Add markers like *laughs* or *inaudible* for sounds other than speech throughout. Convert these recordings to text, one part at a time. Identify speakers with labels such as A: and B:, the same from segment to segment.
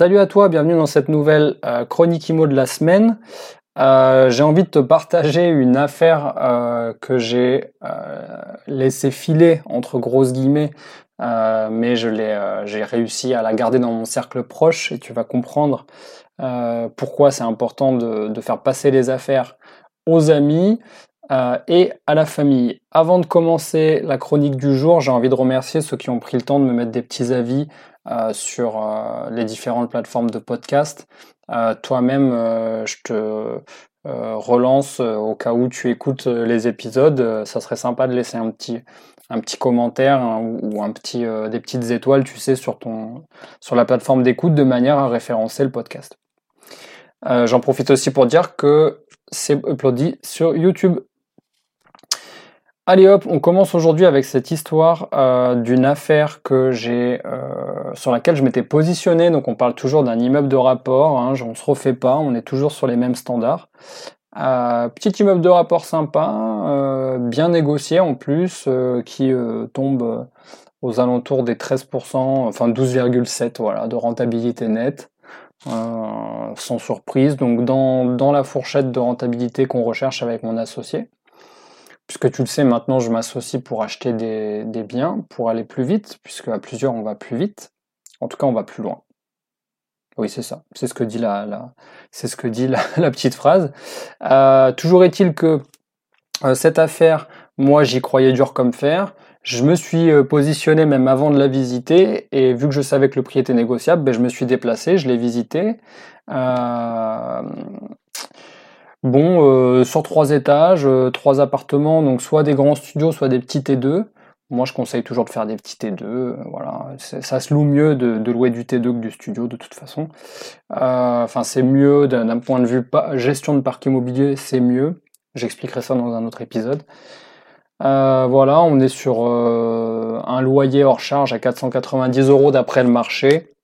A: Salut à toi, bienvenue dans cette nouvelle euh, chronique IMO de la semaine. Euh, j'ai envie de te partager une affaire euh, que j'ai laissé filer entre grosses guillemets, mais je l'ai, j'ai réussi à la garder dans mon cercle proche et tu vas comprendre pourquoi c'est important de, faire passer les affaires aux amis et à la famille. Avant de commencer la chronique du jour, j'ai envie de remercier ceux qui ont pris le temps de me mettre des petits avis sur euh, les différentes plateformes de podcast. Euh, toi-même, je te relance au cas où tu écoutes les épisodes. ça serait sympa de laisser un petit, commentaire hein, ou, un petit, des petites étoiles, tu sais, sur la plateforme d'écoute de manière à référencer le podcast. J'en profite aussi pour dire que c'est uploadé sur YouTube. Allez hop, on commence aujourd'hui avec cette histoire euh, d'une affaire que j'ai euh, sur laquelle je m'étais positionné. Donc on parle toujours d'un immeuble de rapport, hein, on se refait pas, on est toujours sur les mêmes standards. Euh, petit immeuble de rapport sympa, bien négocié en plus, qui tombe aux alentours des 13%, enfin 12,7 voilà, de rentabilité nette. sans surprise, donc dans, dans la fourchette de rentabilité qu'on recherche avec mon associé puisque tu le sais, maintenant je m'associe pour acheter des, biens, pour aller plus vite, puisque à plusieurs on va plus vite. En tout cas, on va plus loin. Oui, c'est ça. C'est ce que dit la, c'est ce que dit *laughs* la, petite phrase. Euh, toujours est-il que euh, cette affaire, moi, j'y croyais dur comme fer. Je me suis euh, positionné même avant de la visiter et vu que je savais que le prix était négociable, ben, je me suis déplacé, je l'ai visité. Bon, euh, sur trois étages, euh, trois appartements, donc soit des grands studios, soit des petits T2. Moi, je conseille toujours de faire des petits T2. Euh, voilà, ça se loue mieux de, louer du T2 que du studio, de toute façon. Enfin, c'est mieux d'un point de vue gestion de parc immobilier, c'est mieux. J'expliquerai ça dans un autre épisode. voilà, on est sur un loyer hors charge à 490 euros d'après le marché,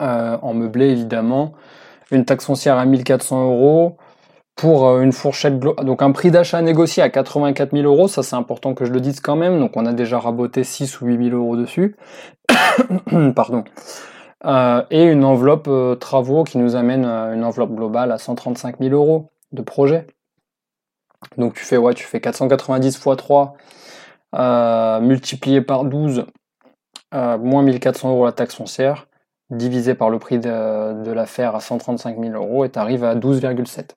A: en meublé évidemment. Une taxe foncière à 1400 euros pour euh, une fourchette donc un prix d'achat négocié à 84 000 euros, ça c'est important que je le dise quand même, donc on a déjà raboté 6 ou 8 000 euros dessus, *coughs* pardon, euh, et une enveloppe euh, travaux qui nous amène une enveloppe globale à 135 000 euros de projet. Donc tu fais ouais, tu fais 490 x 3 multiplié par 12 moins 1400 euros la taxe foncière divisé par le prix de, de l'affaire à 135 000 euros et tu arrives à 12,7.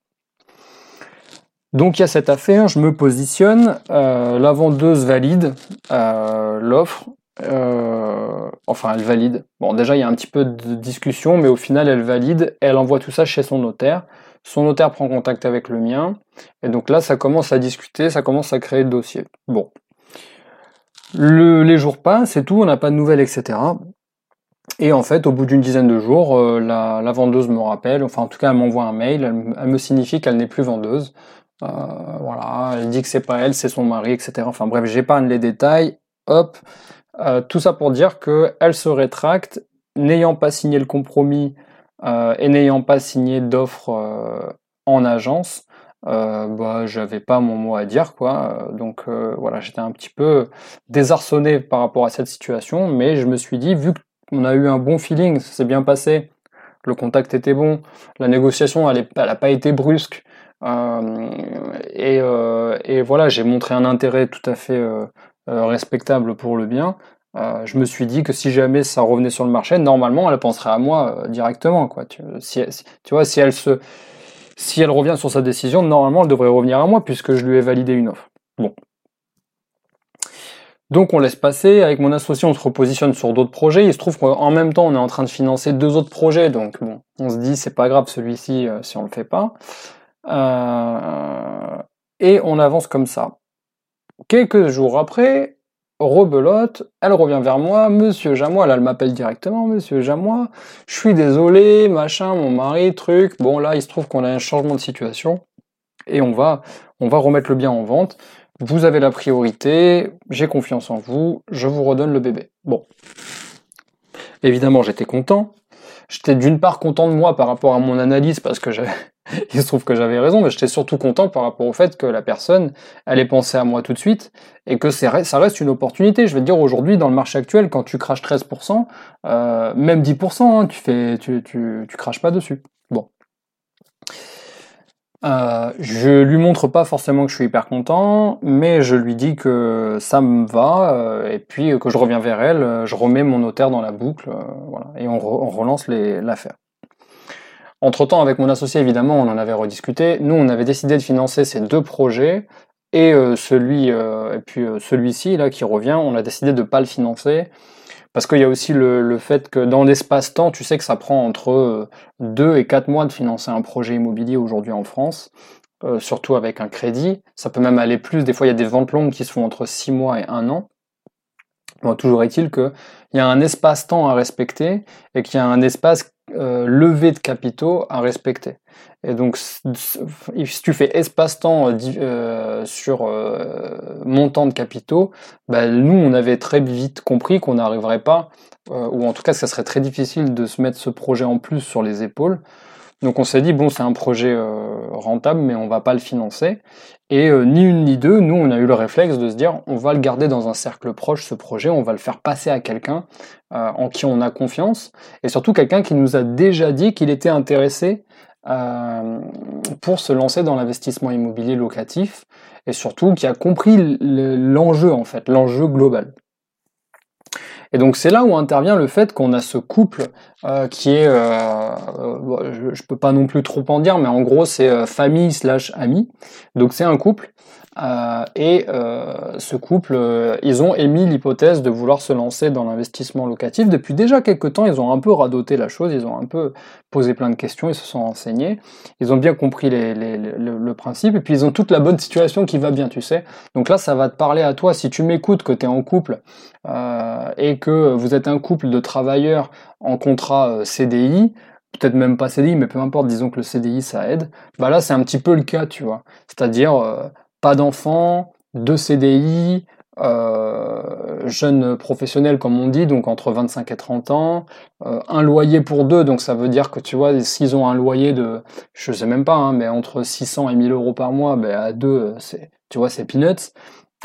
A: Donc il y a cette affaire, je me positionne, euh, la vendeuse valide euh, l'offre, euh, enfin elle valide. Bon déjà il y a un petit peu de discussion, mais au final elle valide, elle envoie tout ça chez son notaire. Son notaire prend contact avec le mien, et donc là ça commence à discuter, ça commence à créer le dossier. Bon. les jours passent et tout, on n'a pas de nouvelles, etc. Et en fait, au bout d'une dizaine de jours, la, vendeuse me rappelle, enfin en tout cas elle m'envoie un mail, elle me signifie qu'elle n'est plus vendeuse. Euh, voilà, elle dit que c'est pas elle, c'est son mari, etc. Enfin bref, j'épargne les détails. Hop, euh, tout ça pour dire que elle se rétracte, n'ayant pas signé le compromis euh, et n'ayant pas signé d'offre en agence. bah j'avais pas mon mot à dire quoi donc voilà j'étais un petit peu désarçonné par rapport à cette situation mais je me suis dit vu qu'on a eu un bon feeling ça s'est bien passé le contact était bon la négociation elle, elle a pas été brusque euh, et, euh, et, voilà, j'ai montré un intérêt tout à fait euh, respectable pour le bien. je me suis dit que si jamais ça revenait sur le marché, normalement, elle penserait à moi directement. Tu, si, vois, si elle se, si elle revient sur sa décision, normalement, elle devrait revenir à moi puisque je lui ai validé une offre. Bon. Donc on laisse passer. Avec mon associé, on se repositionne sur d'autres projets. Il se trouve qu'en même temps, on est en train de financer deux autres projets. Donc bon, on se dit c'est pas grave celui-ci si on le fait pas. Euh, et on avance comme ça. Quelques jours après, rebelote, elle revient vers moi, monsieur Jamois, là elle m'appelle directement, monsieur Jamois, je suis désolé, machin, mon mari, truc, bon là il se trouve qu'on a un changement de situation, et on va, on va remettre le bien en vente, vous avez la priorité, j'ai confiance en vous, je vous redonne le bébé. Bon. Évidemment j'étais content, j'étais d'une part content de moi par rapport à mon analyse, parce que j'avais *laughs* il se trouve que j'avais raison, mais j'étais surtout content par rapport au fait que la personne allait penser à moi tout de suite et que ça reste une opportunité. Je vais dire aujourd'hui dans le marché actuel, quand tu craches 13%, euh, même 10%, hein, tu fais, tu, tu, craches pas dessus. Bon. Euh, je lui montre pas forcément que je suis hyper content, mais je lui dis que ça me va euh, et puis que je reviens vers elle, je remets mon notaire dans la boucle, voilà, et on relance l'affaire. Entre-temps, avec mon associé, évidemment, on en avait rediscuté. Nous, on avait décidé de financer ces deux projets et euh, celui euh, et puis euh, celui-ci là qui revient, on a décidé de pas le financer parce qu'il y a aussi le, fait que dans l'espace-temps, tu sais que ça prend entre deux et quatre mois de financer un projet immobilier aujourd'hui en France, surtout avec un crédit. Ça peut même aller plus. Des fois, il y a des ventes longues qui se font entre six mois et un an. Bon, toujours est-il qu'il y a un espace-temps à respecter et qu'il y a un espace euh, levée de capitaux à respecter. Et donc, si tu fais espace-temps euh, euh, sur montant de capitaux, bah, nous, on avait très vite compris qu'on n'arriverait pas, ou en tout cas, ça serait très difficile de se mettre ce projet en plus sur les épaules. Donc on s'est dit bon c'est un projet rentable mais on va pas le financer et ni une ni deux nous on a eu le réflexe de se dire on va le garder dans un cercle proche ce projet on va le faire passer à quelqu'un euh, en qui on a confiance, et surtout quelqu'un qui nous a déjà dit qu'il était intéressé euh, pour se lancer dans l'investissement immobilier locatif, et surtout qui a compris l'enjeu en fait, l'enjeu global. Et donc c'est là où intervient le fait qu'on a ce couple euh, qui est, je, je, peux pas non plus trop en dire, mais en gros c'est famille slash ami. Donc c'est un couple euh, et euh, ce couple, euh, ils ont émis l'hypothèse de vouloir se lancer dans l'investissement locatif. Depuis déjà quelques temps, ils ont un peu radoté la chose, ils ont un peu posé plein de questions, ils se sont renseignés, ils ont bien compris le, principe, et puis ils ont toute la bonne situation qui va bien, tu sais. Donc là, ça va te parler à toi, si tu m'écoutes, que tu es en couple, et que vous êtes un couple de travailleurs en contrat CDI, peut-être même pas CDI, mais peu importe, disons que le CDI ça aide, bah là c'est un petit peu le cas, tu vois. C'est-à-dire pas d'enfants, deux CDI, euh, jeunes professionnels comme on dit, donc entre 25 et 30 ans, euh, un loyer pour deux, donc ça veut dire que tu vois, s'ils ont un loyer de, je sais même pas, hein, mais entre 600 et 1000 euros par mois, ben à deux, tu vois, c'est peanuts.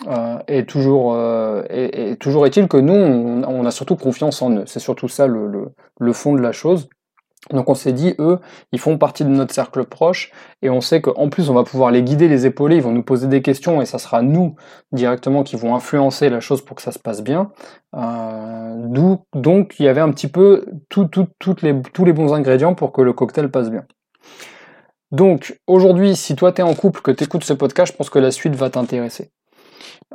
A: Euh, et toujours, euh, et, toujours est-il que nous, on, a surtout confiance en eux. C'est surtout ça le, fond de la chose. Donc on s'est dit, eux, ils font partie de notre cercle proche, et on sait qu'en plus on va pouvoir les guider, les épauler, ils vont nous poser des questions, et ça sera nous directement qui vont influencer la chose pour que ça se passe bien. Euh, donc il y avait un petit peu tous les bons ingrédients pour que le cocktail passe bien. Donc aujourd'hui, si toi tu es en couple, que tu écoutes ce podcast, je pense que la suite va t'intéresser.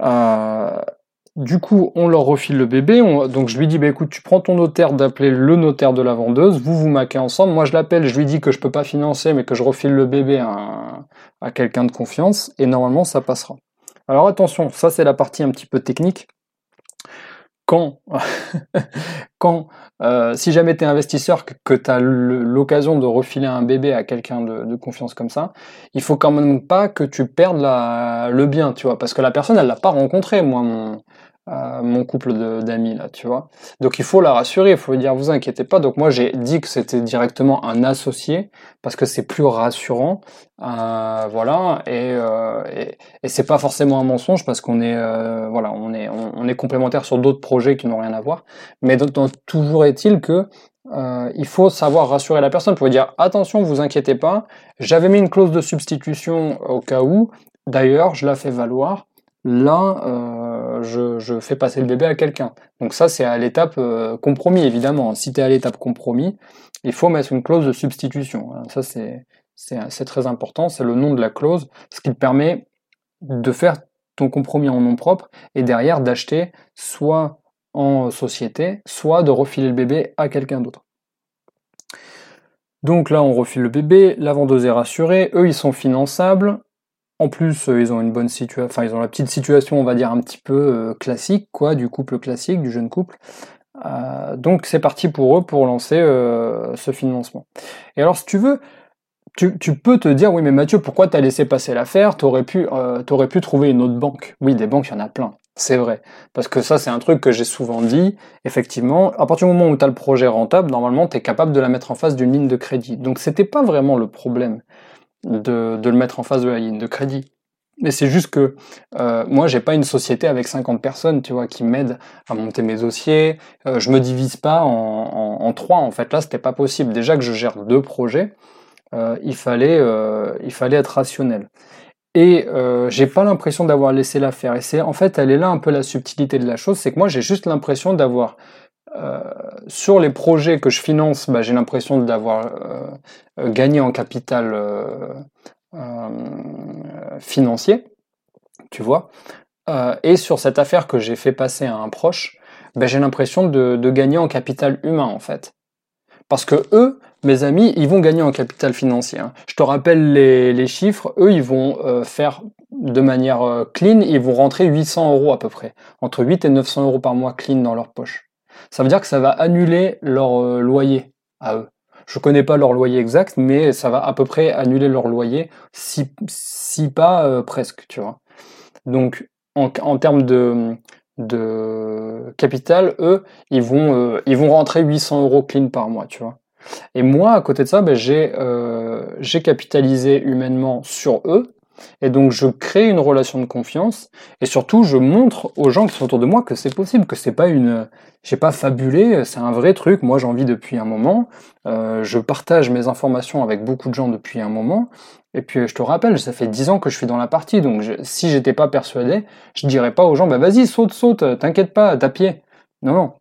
A: Euh, du coup, on leur refile le bébé. Donc je lui dis, bah écoute, tu prends ton notaire d'appeler le notaire de la vendeuse, vous vous maquez ensemble. Moi je l'appelle, je lui dis que je peux pas financer, mais que je refile le bébé à, quelqu'un de confiance, et normalement ça passera. Alors attention, ça c'est la partie un petit peu technique. Quand, *laughs* quand euh, si jamais tu es investisseur, que, tu as l'occasion de refiler un bébé à quelqu'un de, confiance comme ça, il faut quand même pas que tu perdes le bien, tu vois, parce que la personne, elle l'a pas rencontré, moi, mon, mon couple d'amis là, tu vois. Donc il faut la rassurer, il faut lui dire vous inquiétez pas. Donc moi j'ai dit que c'était directement un associé parce que c'est plus rassurant, euh, voilà. Et, euh, et, c'est pas forcément un mensonge parce qu'on est euh, voilà, on est on, est complémentaire sur d'autres projets qui n'ont rien à voir. Mais donc, toujours est-il que euh, il faut savoir rassurer la personne pour lui dire attention, vous inquiétez pas. J'avais mis une clause de substitution au cas où. D'ailleurs, je la fais valoir là, euh, je, fais passer le bébé à quelqu'un. Donc ça, c'est à l'étape euh, compromis, évidemment. Si tu es à l'étape compromis, il faut mettre une clause de substitution. Ça, c'est très important. C'est le nom de la clause, ce qui te permet de faire ton compromis en nom propre et derrière d'acheter soit en société, soit de refiler le bébé à quelqu'un d'autre. Donc là, on refile le bébé, la vendeuse est rassurée, eux, ils sont finançables, En plus, ils ont une bonne situation, enfin ils ont la petite situation, on va dire un petit peu classique, quoi, du couple classique, du jeune couple. donc c'est parti pour eux pour lancer ce financement. Et alors si tu veux, tu, peux te dire, oui, mais Mathieu, pourquoi t'as laissé passer l'affaire? T'aurais pu, euh, pu trouver une autre banque. Oui, des banques, il y en a plein. C'est vrai. Parce que ça, c'est un truc que j'ai souvent dit. Effectivement, à partir du moment où tu le projet rentable, normalement, tu es capable de la mettre en face d'une ligne de crédit. Donc, c'était pas vraiment le problème de, le mettre en face de la ligne de crédit. Mais c'est juste que euh, moi, j'ai pas une société avec 50 personnes, tu vois, qui m'aident à monter mes dossiers. Euh, je me divise pas en, en, en trois. En fait, là, c'était pas possible. Déjà que je gère deux projets, euh, il, fallait, euh, il fallait être rationnel. Et euh, j'ai pas l'impression d'avoir laissé l'affaire. Et c'est en fait, elle est là un peu la subtilité de la chose, c'est que moi j'ai juste l'impression d'avoir euh, sur les projets que je finance, bah, j'ai l'impression d'avoir euh, gagné en capital financier, tu vois. et sur cette affaire que j'ai fait passer à un proche, bah, j'ai l'impression de, gagner en capital humain en fait. Parce que eux, mes amis, ils vont gagner en capital financier. Hein. Je te rappelle les, chiffres. Eux, ils vont euh, faire de manière euh, clean, ils vont rentrer 800 euros à peu près, entre 8 et 900 euros par mois clean dans leur poche. Ça veut dire que ça va annuler leur euh, loyer à eux. Je connais pas leur loyer exact, mais ça va à peu près annuler leur loyer, si, si pas presque, tu vois. Donc, en, en termes de, de capital, eux, ils vont, ils vont rentrer 800 euros clean par mois, tu vois. Et moi, à côté de ça, ben, euh, j'ai capitalisé humainement sur eux. Et donc je crée une relation de confiance et surtout je montre aux gens qui sont autour de moi que c'est possible, que c'est pas une, j'ai pas fabulé, c'est un vrai truc. Moi j'en vis depuis un moment, euh, je partage mes informations avec beaucoup de gens depuis un moment. Et puis je te rappelle, ça fait dix ans que je suis dans la partie, donc si j'étais pas persuadé, je dirais pas aux gens, bah vas-y saute saute, t'inquiète pas, t'as pied. Non non.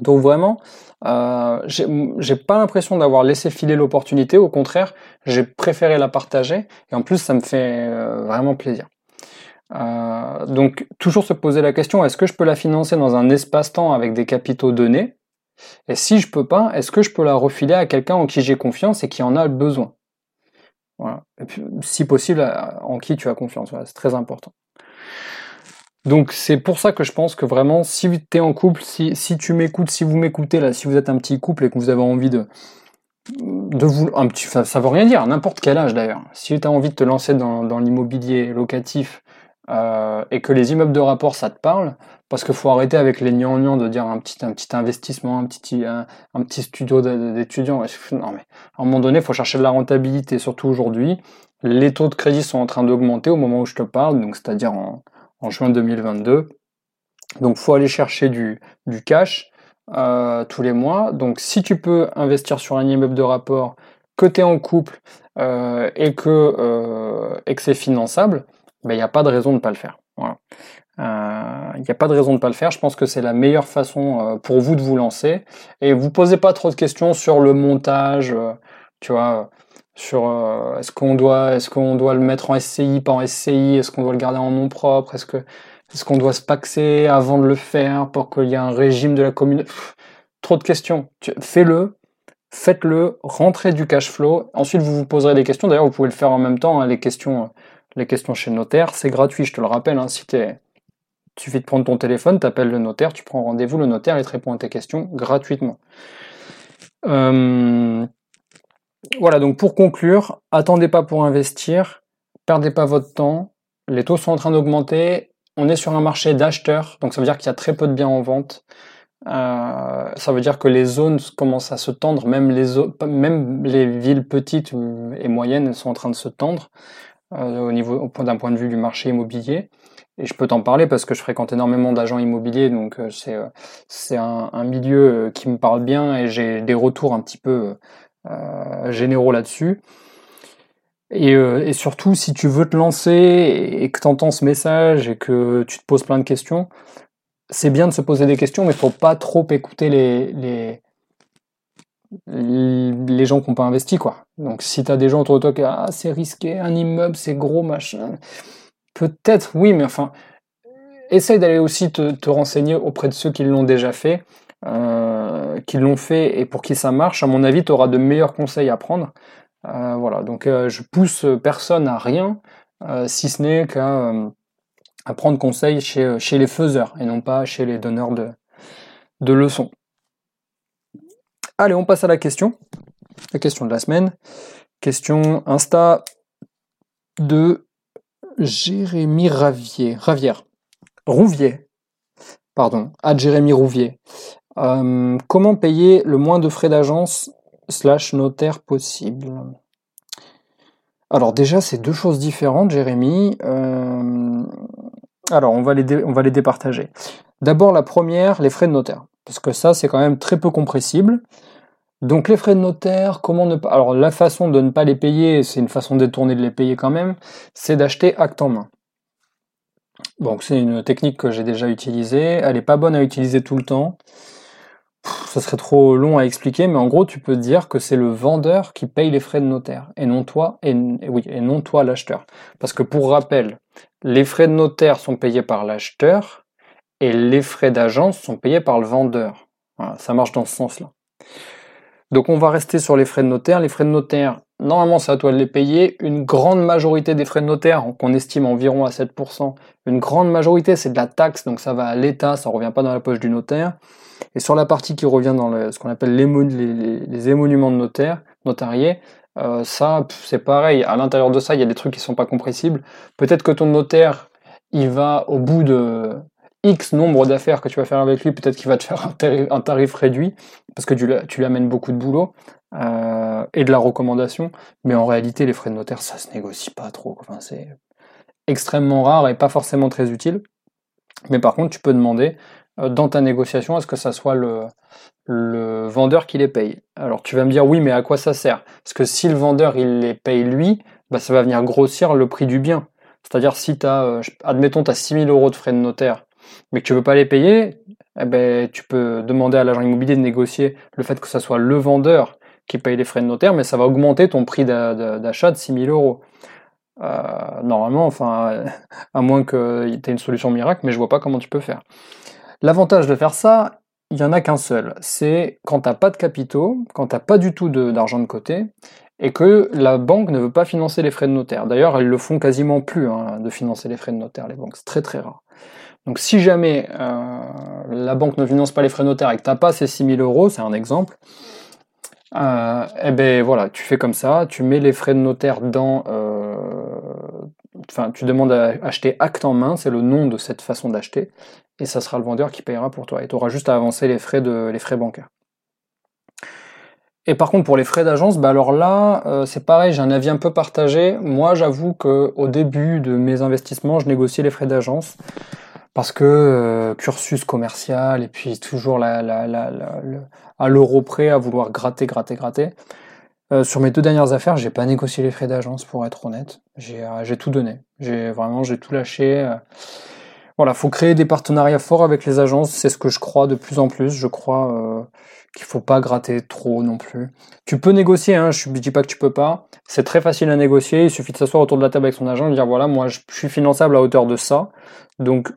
A: Donc vraiment, euh, j'ai pas l'impression d'avoir laissé filer l'opportunité, au contraire, j'ai préféré la partager, et en plus ça me fait euh, vraiment plaisir. Euh, donc toujours se poser la question, est-ce que je peux la financer dans un espace-temps avec des capitaux donnés? Et si je peux pas, est-ce que je peux la refiler à quelqu'un en qui j'ai confiance et qui en a besoin? Voilà. Et puis, si possible, en qui tu as confiance, c'est très important. Donc c'est pour ça que je pense que vraiment, si tu es en couple, si, tu m'écoutes, si vous m'écoutez là, si vous êtes un petit couple et que vous avez envie de, de vous, un petit, ça, ça veut rien dire, n'importe quel âge d'ailleurs. Si tu as envie de te lancer dans, l'immobilier locatif euh, et que les immeubles de rapport ça te parle, parce qu'il faut arrêter avec les gnangnans de dire un petit, un petit investissement, un petit, un, petit studio d'étudiants. Non mais à un moment donné, il faut chercher de la rentabilité, surtout aujourd'hui. Les taux de crédit sont en train d'augmenter au moment où je te parle, donc c'est-à-dire en en juin 2022. Donc faut aller chercher du, cash euh, tous les mois. Donc si tu peux investir sur un immeuble de rapport, que tu es en couple euh, et que, euh, que c'est finançable, il ben, n'y a pas de raison de ne pas le faire. Il n'y a pas de raison de pas le faire. Je pense que c'est la meilleure façon pour vous de vous lancer. Et vous posez pas trop de questions sur le montage, tu vois, sur euh, est-ce qu'on doit est-ce qu'on doit le mettre en SCI pas en SCI est-ce qu'on doit le garder en nom propre? Est-ce que est-ce qu'on doit se paxer avant de le faire pour qu'il y ait un régime de la commune? Trop de questions. Fais-le. Faites-le. Rentrez du cash flow. Ensuite vous vous poserez des questions. D'ailleurs vous pouvez le faire en même temps hein, les questions les questions chez le notaire. C'est gratuit je te le rappelle hein, si t'es il suffit de prendre ton téléphone, t'appelles le notaire, tu prends rendez-vous, le notaire il te répond à tes questions gratuitement. Euh, voilà, donc pour conclure, attendez pas pour investir, perdez pas votre temps, les taux sont en train d'augmenter, on est sur un marché d'acheteurs, donc ça veut dire qu'il y a très peu de biens en vente. Euh, ça veut dire que les zones commencent à se tendre, même les, villes petites et moyennes sont en train de se tendre euh, au niveau d'un point de vue du marché immobilier. Et je peux t'en parler parce que je fréquente énormément d'agents immobiliers, donc euh, c'est un, milieu qui me parle bien et j'ai des retours un petit peu généraux là-dessus. Euh, et, surtout, si tu veux te lancer et que tu entends ce message et que tu te poses plein de questions, c'est bien de se poser des questions, mais il faut pas trop écouter les, les, les gens qui n'ont pas investi. Quoi. Donc si tu as des gens autour de toi qui disent ah, c'est risqué, un immeuble, c'est gros, machin, peut-être oui, mais enfin, essaye d'aller aussi te, renseigner auprès de ceux qui l'ont déjà fait. Euh, qui l'ont fait et pour qui ça marche, à mon avis, tu auras de meilleurs conseils à prendre. Euh, voilà, donc euh, je pousse personne à rien. si ce n'est qu'à prendre conseil chez, chez les faiseurs et non pas chez les donneurs de, de leçons. Allez, on passe à la question. La question de la semaine. Question Insta de Jérémy Ravier. Ravière. Rouvier. Pardon. À Jérémy Rouvier. Euh, comment payer le moins de frais d'agence slash notaire possible? Alors déjà, c'est deux choses différentes, Jérémy. Euh, alors, on va, les on départager. D'abord, la première, les frais de notaire. Parce que ça, c'est quand même très peu compressible. Donc les frais de notaire, comment ne pas... Alors la façon de ne pas les payer, c'est une façon détournée de les payer quand même, c'est d'acheter acte en main. Donc c'est une technique que j'ai déjà utilisée, elle n'est pas bonne à utiliser tout le temps. Ça serait trop long à expliquer, mais en gros tu peux dire que c'est le vendeur qui paye les frais de notaire, et non toi, et, oui, et non toi l'acheteur. Parce que pour rappel, les frais de notaire sont payés par l'acheteur, et les frais d'agence sont payés par le vendeur. ça marche dans ce sens-là. Donc on va rester sur les frais de notaire. Les frais de notaire, normalement c'est à toi de les payer. Une grande majorité des frais de notaire, qu'on estime environ à 7%, une grande majorité c'est de la taxe, donc ça va à l'État, ça ne revient pas dans la poche du notaire. Et sur la partie qui revient dans ce qu'on appelle les, les, émoluments de notaire, notariés, euh, ça c'est pareil, à l'intérieur de ça il y a des trucs qui sont pas compressibles. Peut-être que ton notaire il va au bout de X nombre d'affaires que tu vas faire avec lui, peut-être qu'il va te faire un tarif, réduit, parce que tu, lui amènes beaucoup de boulot euh, et de la recommandation, mais en réalité, les frais de notaire, ça se négocie pas trop. Enfin, c'est extrêmement rare et pas forcément très utile. Mais par contre, tu peux demander euh, dans ta négociation à ce que ça soit le, vendeur qui les paye. Alors tu vas me dire oui, mais à quoi ça sert? Parce que si le vendeur il les paye lui, bah, ça va venir grossir le prix du bien. C'est-à-dire si tu as, euh, admettons, tu as 6000 euros de frais de notaire mais que tu veux pas les payer, eh ben, tu peux demander à l'agent immobilier de négocier le fait que ce soit le vendeur qui paye les frais de notaire, mais ça va augmenter ton prix d'achat de 6000 euros. Euh, normalement, enfin, à moins que tu aies une solution miracle, mais je vois pas comment tu peux faire. L'avantage de faire ça, il y en a qu'un seul. C'est quand tu n'as pas de capitaux, quand tu n'as pas du tout d'argent de, côté, et que la banque ne veut pas financer les frais de notaire. D'ailleurs, elles le font quasiment plus hein, de financer les frais de notaire, les banques. C'est très très rare. Donc si jamais euh, la banque ne finance pas les frais notaires et que tu n'as pas ces 6000 euros, c'est un exemple, euh, eh ben voilà, tu fais comme ça, tu mets les frais de notaire dans... Euh, enfin, tu demandes à acheter acte en main, c'est le nom de cette façon d'acheter, et ça sera le vendeur qui payera pour toi. Et tu auras juste à avancer les frais, de, les frais bancaires. Et par contre, pour les frais d'agence, bah alors là, c'est pareil, j'ai un avis un peu partagé. Moi, j'avoue qu'au début de mes investissements, je négociais les frais d'agence parce que euh, cursus commercial et puis toujours la, la, la, à l'euro près à vouloir gratter, gratter, gratter. Euh, sur mes deux dernières affaires, j'ai pas négocié les frais d'agence pour être honnête. J'ai euh, tout donné. J'ai vraiment j'ai tout lâché. Voilà, faut créer des partenariats forts avec les agences. C'est ce que je crois de plus en plus. Je crois qu'il faut pas gratter trop non plus. Tu peux négocier, hein, je dis pas que tu peux pas. C'est très facile à négocier. Il suffit de s'asseoir autour de la table avec son agent et dire voilà, moi je suis finançable à hauteur de ça. Donc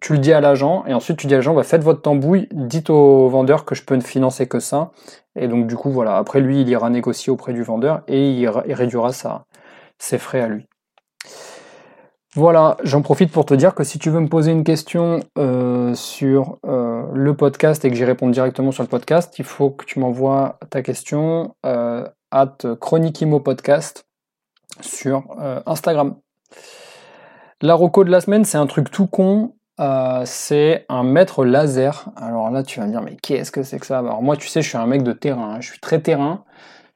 A: tu le dis à l'agent, et ensuite tu dis à l'agent, bah, faites votre tambouille, dites au vendeur que je peux ne financer que ça. Et donc du coup, voilà, après lui, il ira négocier auprès du vendeur et il, réduira ses frais à lui. Voilà, j'en profite pour te dire que si tu veux me poser une question euh, sur euh, le podcast et que j'y réponde directement sur le podcast, il faut que tu m'envoies ta question euh, at Chroniquimo Podcast sur euh, Instagram. La roco de la semaine, c'est un truc tout con, euh, c'est un mètre laser. Alors là, tu vas me dire, mais qu'est-ce que c'est que ça? Alors moi, tu sais, je suis un mec de terrain. Hein. Je suis très terrain.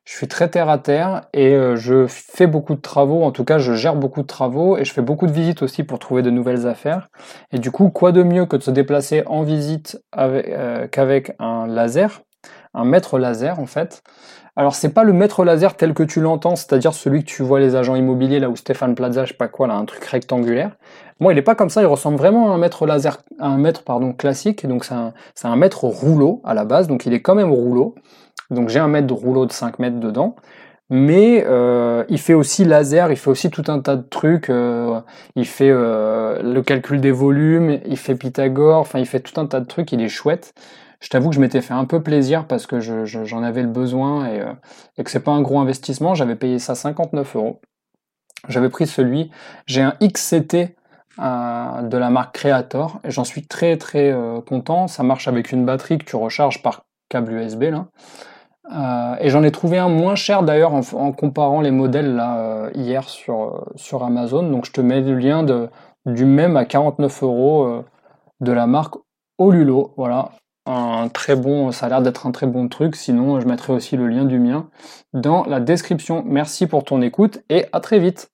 A: Je suis très terre à terre et euh, je fais beaucoup de travaux. En tout cas, je gère beaucoup de travaux et je fais beaucoup de visites aussi pour trouver de nouvelles affaires. Et du coup, quoi de mieux que de se déplacer en visite euh, qu'avec un laser, un mètre laser en fait. Alors c'est pas le mètre laser tel que tu l'entends, c'est-à-dire celui que tu vois les agents immobiliers là où Stéphane Plaza, je sais pas quoi, là un truc rectangulaire. Moi il est pas comme ça, il ressemble vraiment à un mètre laser, à un mètre pardon classique, donc c'est un, un mètre rouleau à la base, donc il est quand même rouleau. Donc j'ai un mètre de rouleau de 5 mètres dedans. Mais euh, il fait aussi laser, il fait aussi tout un tas de trucs. Euh, il fait euh, le calcul des volumes, il fait Pythagore, enfin il fait tout un tas de trucs. Il est chouette je t'avoue que je m'étais fait un peu plaisir parce que j'en avais le besoin et, euh, et que c'est pas un gros investissement. J'avais payé ça 59 euros. J'avais pris celui, j'ai un XCT euh, de la marque Creator et j'en suis très très euh, content. Ça marche avec une batterie que tu recharges par câble USB là. Euh, et j'en ai trouvé un moins cher d'ailleurs en, comparant les modèles là hier sur, sur Amazon. Donc je te mets le lien de, du même à 49 euros de la marque Olulo. Voilà, un très bon, ça a l'air d'être un très bon truc. Sinon, je mettrai aussi le lien du mien dans la description. Merci pour ton écoute et à très vite.